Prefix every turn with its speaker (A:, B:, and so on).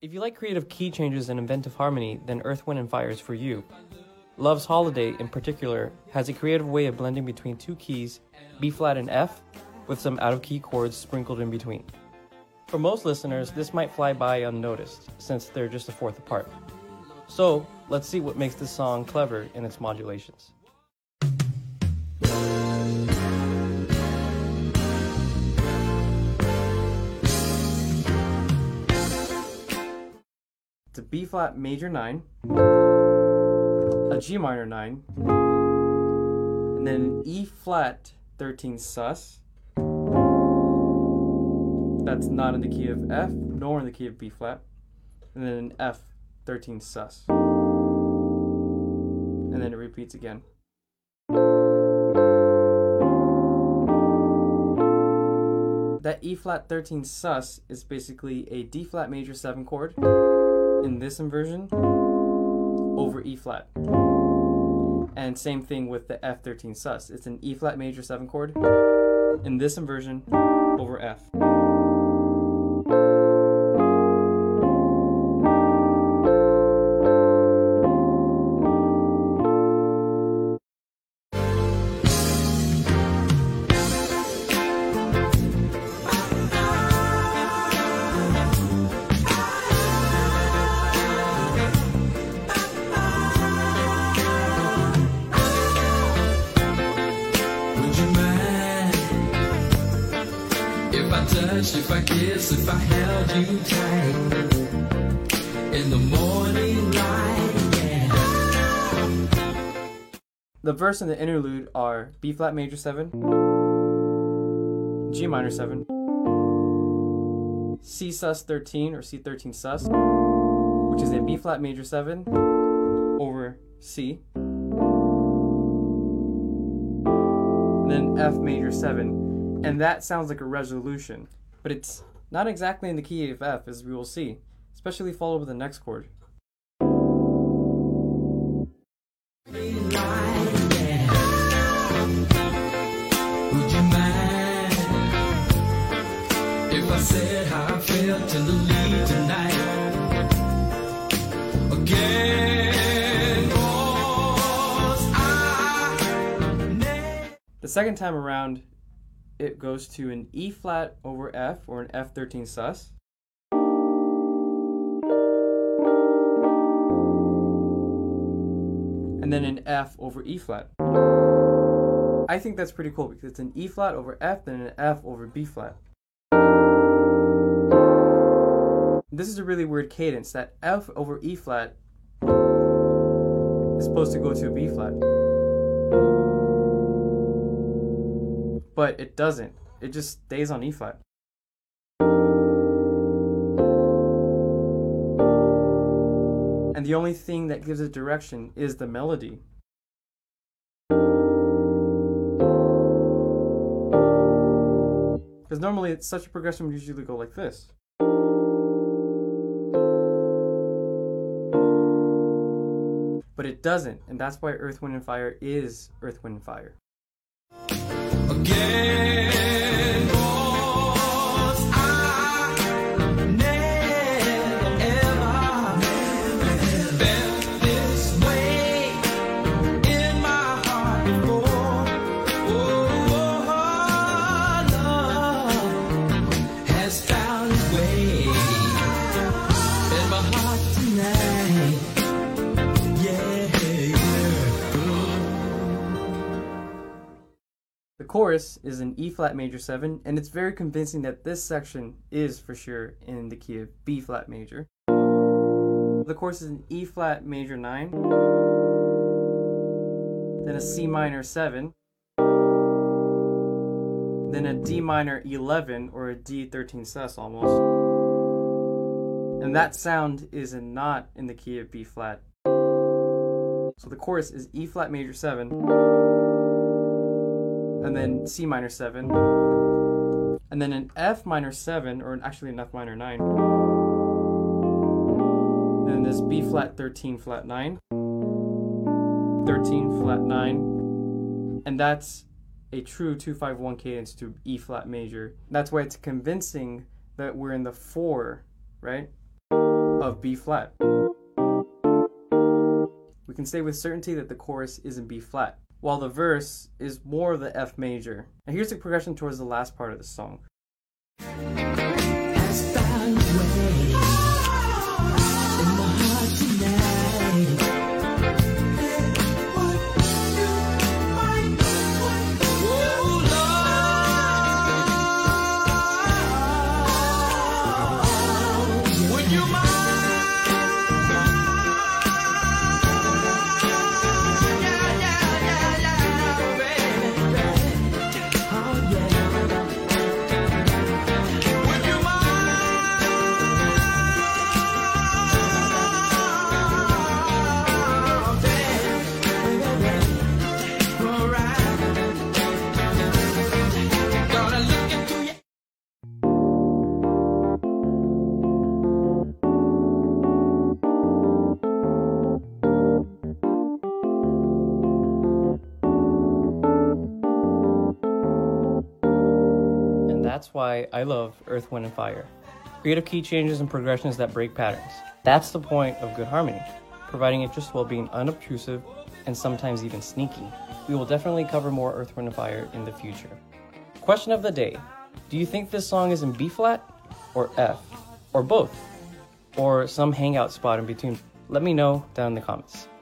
A: If you like creative key changes and inventive harmony, then Earth, Wind, and Fire is for you. Love's Holiday, in particular, has a creative way of blending between two keys, B flat and F, with some out of key chords sprinkled in between. For most listeners, this might fly by unnoticed, since they're just a fourth apart. So, let's see what makes this song clever in its modulations. It's a B flat major 9, a G minor 9, and then an E flat 13 sus. That's not in the key of F, nor in the key of B flat. And then an F 13 sus. And then it repeats again. That E flat 13 sus is basically a D flat major 7 chord in this inversion over E flat. And same thing with the F13 sus. It's an E flat major 7 chord in this inversion over F.
B: I touched, if I kissed, if I held you tight in the morning light? Yeah.
A: The verse and the interlude are B flat major 7, G minor 7, C sus 13 or C13 sus, which is a B flat major 7 over C, then F major 7. And that sounds like a resolution, but it's not exactly in the key of F as we will see, especially followed with the next chord.
B: Would you mind if I said how I felt in the lead tonight? Again, 'cause I never
A: The second time around, it goes to an E flat over F or an F13 sus. And then an F over E flat. I think that's pretty cool because it's an E flat over F, then an F over B flat. This is a really weird cadence. That F over E flat is supposed to go to a B flat. But it doesn't. It just stays on E flat. And the only thing that gives it direction is the melody. Because normally it's such a progression would usually go like this. But it doesn't, and that's why Earth, Wind, and Fire is Earth, Wind, and Fire.
B: Again,
A: The chorus is in E flat major 7, and it's very convincing that this section is for sure in the key of B flat major. The chorus is in E flat major 9, then a C minor 7, then a D minor 11 or a D13 sus almost. And that sound is not in the key of B flat. So the chorus is E flat major 7 and then C minor 7, and then an F minor 7, or actually an F minor 9, and then this B flat 13 flat 9, 13 flat 9, and that's a true 251 cadence to E flat major. That's why it's convincing that we're in the 4, right? of B flat. We can say with certainty that the chorus is in B flat, while the verse is more of the F major. And here's the progression towards the last part of the song. That's why I love Earth, Wind, and Fire. Creative key changes and progressions that break patterns. That's the point of good harmony, providing interest while being unobtrusive and sometimes even sneaky. We will definitely cover more Earth, Wind, and Fire in the future. Question of the day Do you think this song is in B flat or F? Or both? Or some hangout spot in between? Let me know down in the comments.